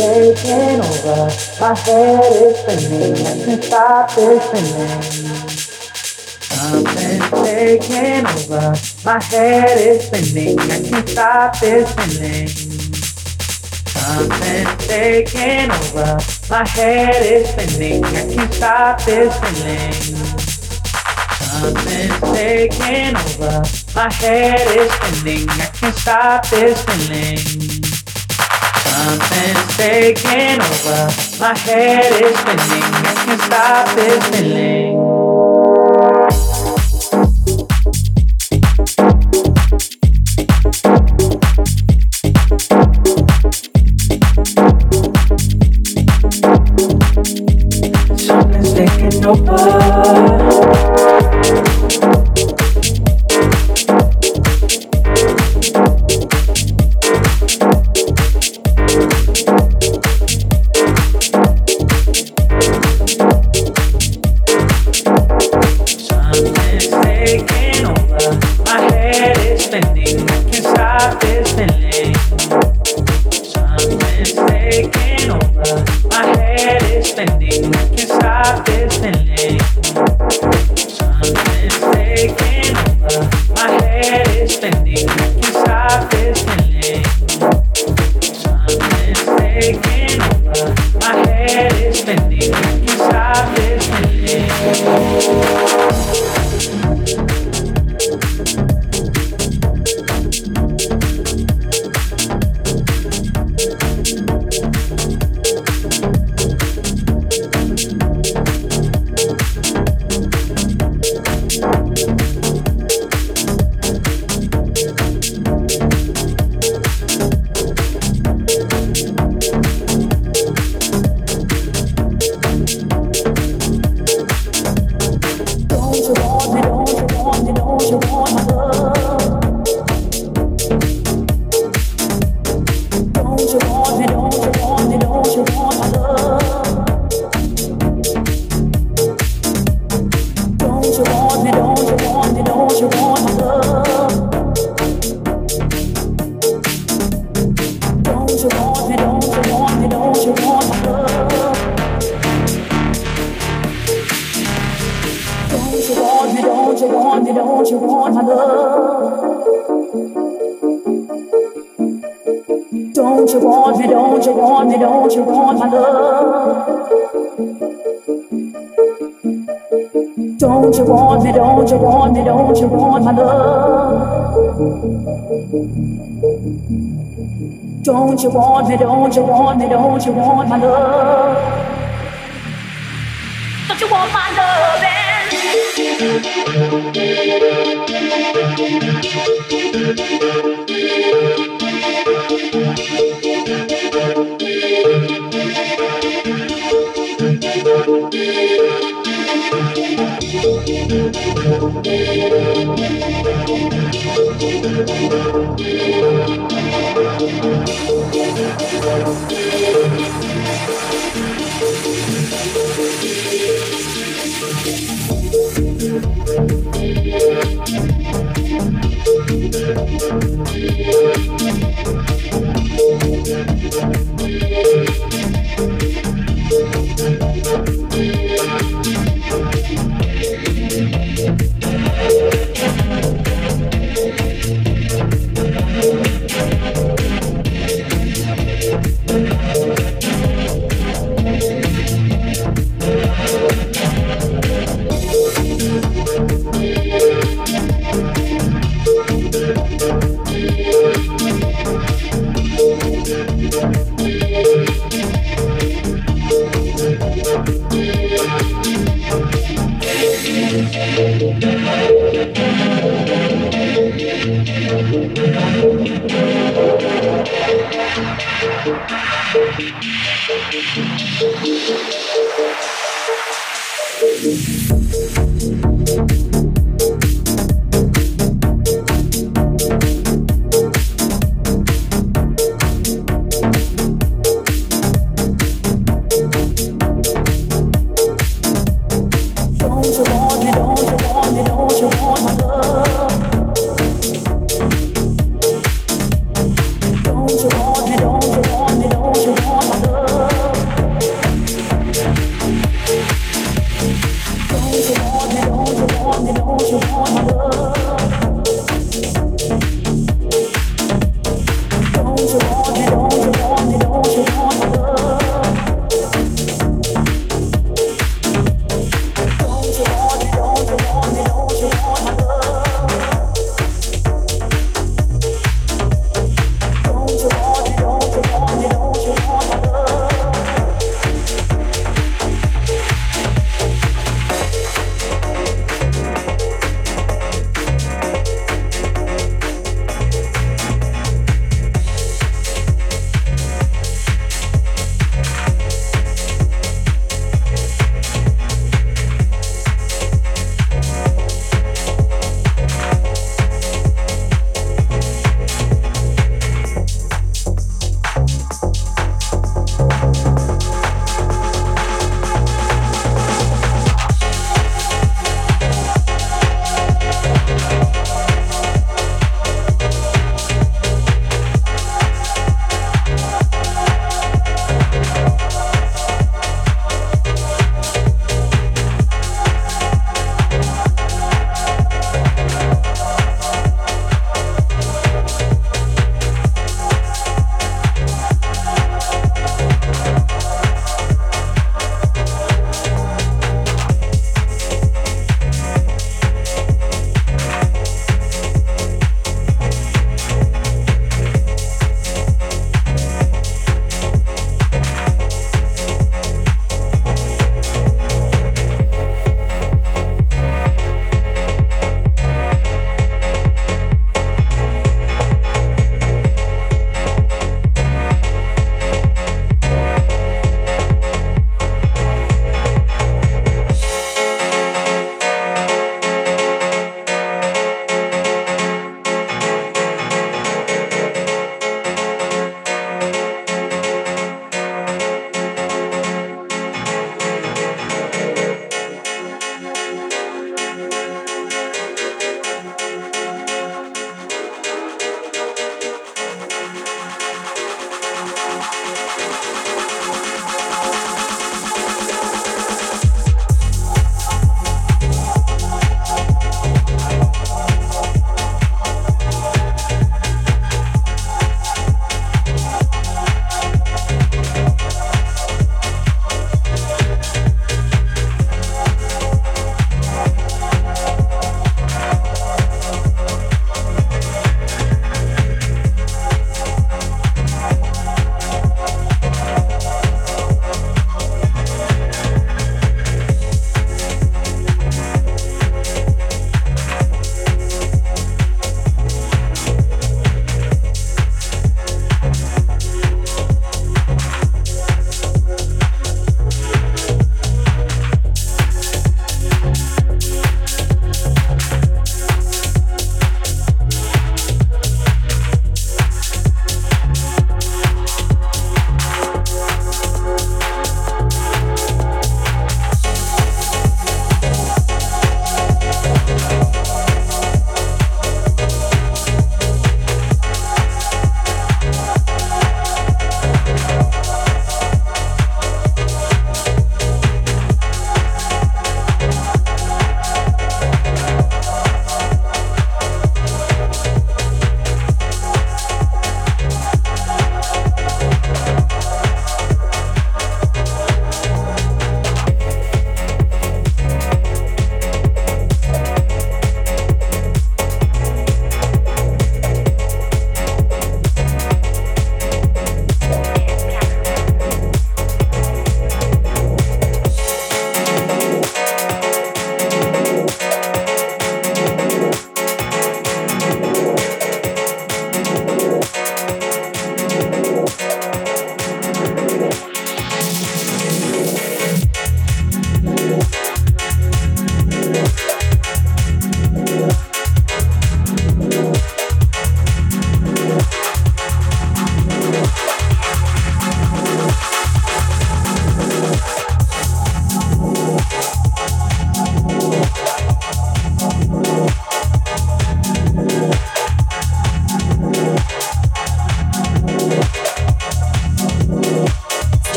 taking over. My head is spinning, I can't stop this feeling. Something's taking over. My head is spinning, I can't stop this feeling. Something's taking over. My head is spinning, I can't stop this feeling. Something's taking over. My head is spinning. I can't stop this feeling. Something's taking over. My head is spinning. I can't stop this feeling. Something's taking over. Don't you want me? Don't you want me? Don't you want my love? Don't you want my love? Eh? Thank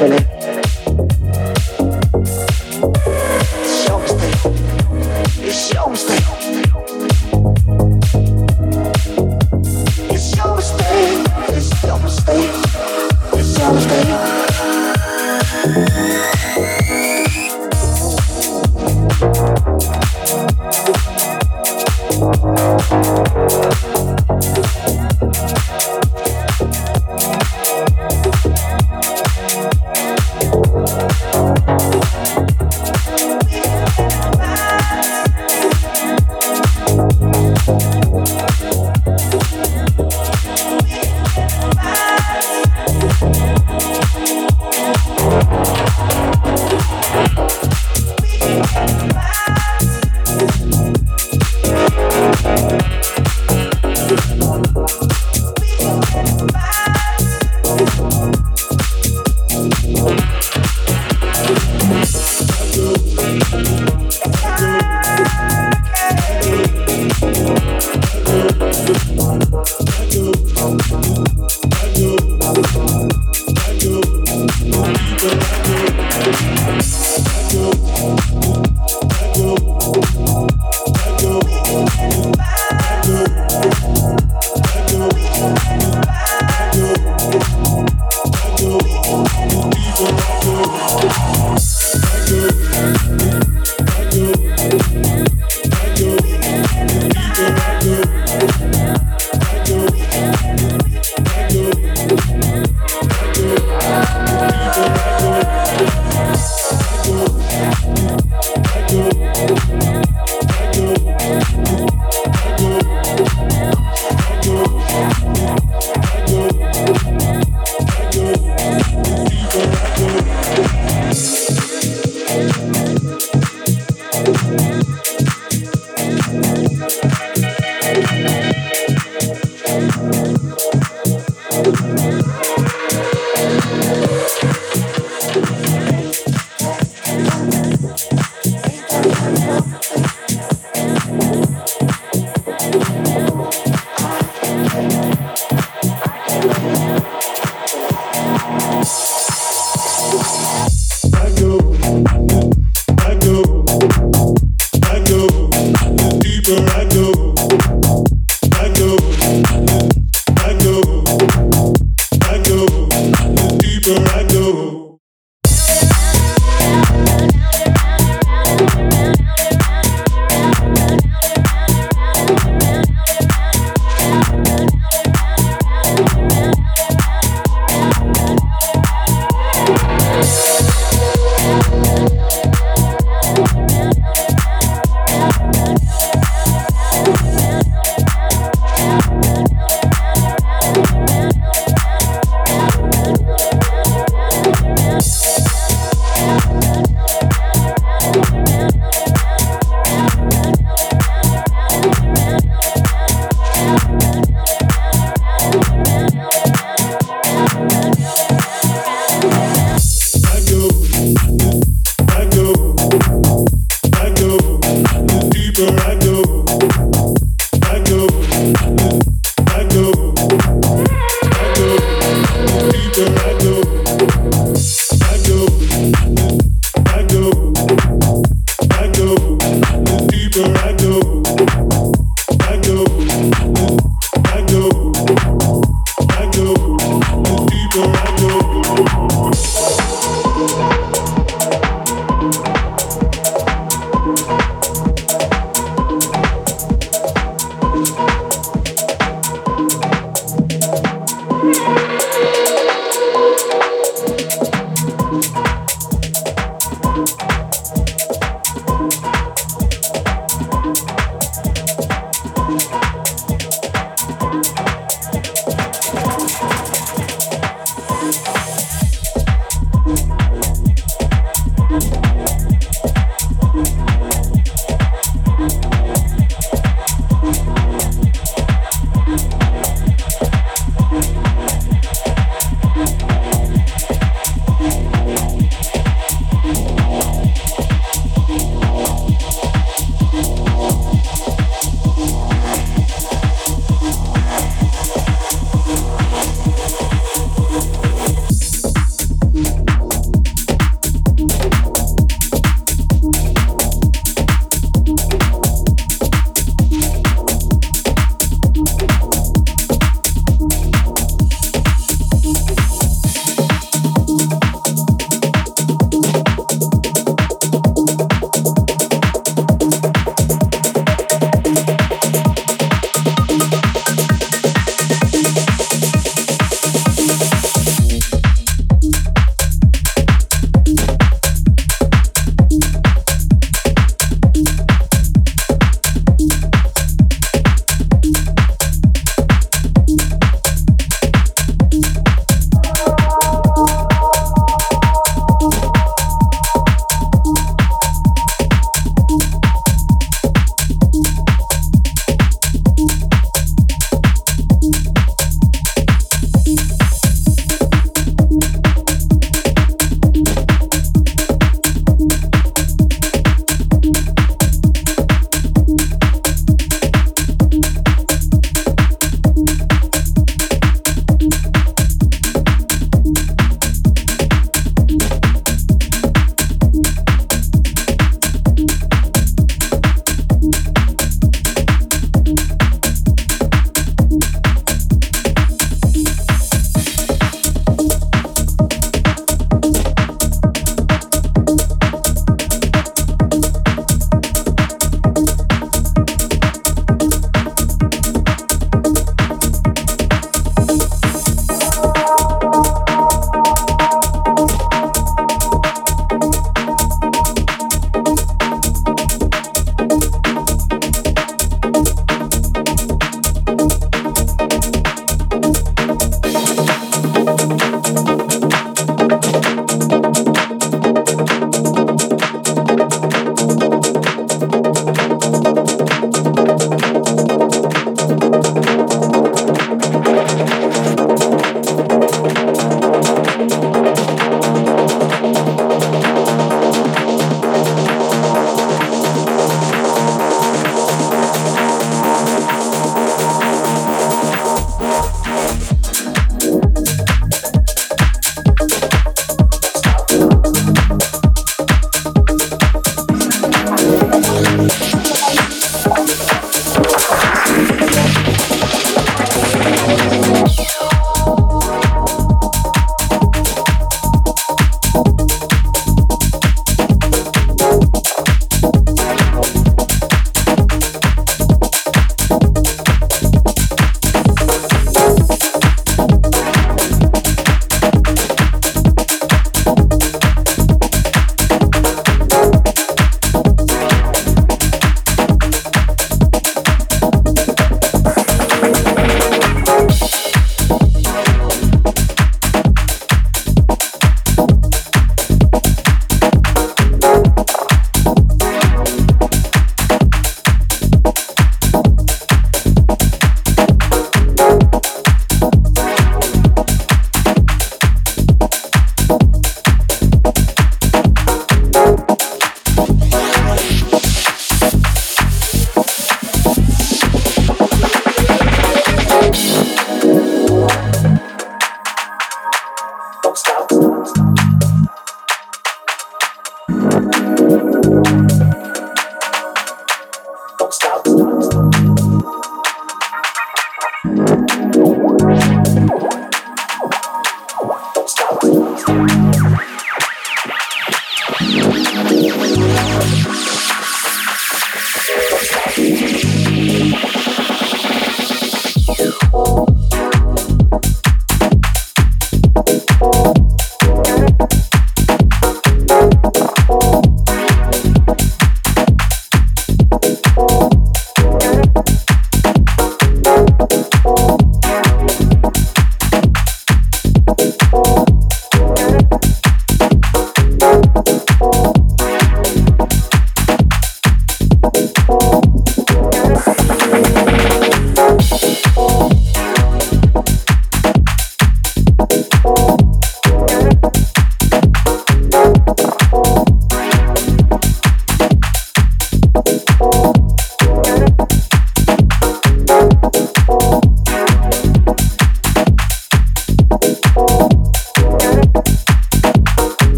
Chile.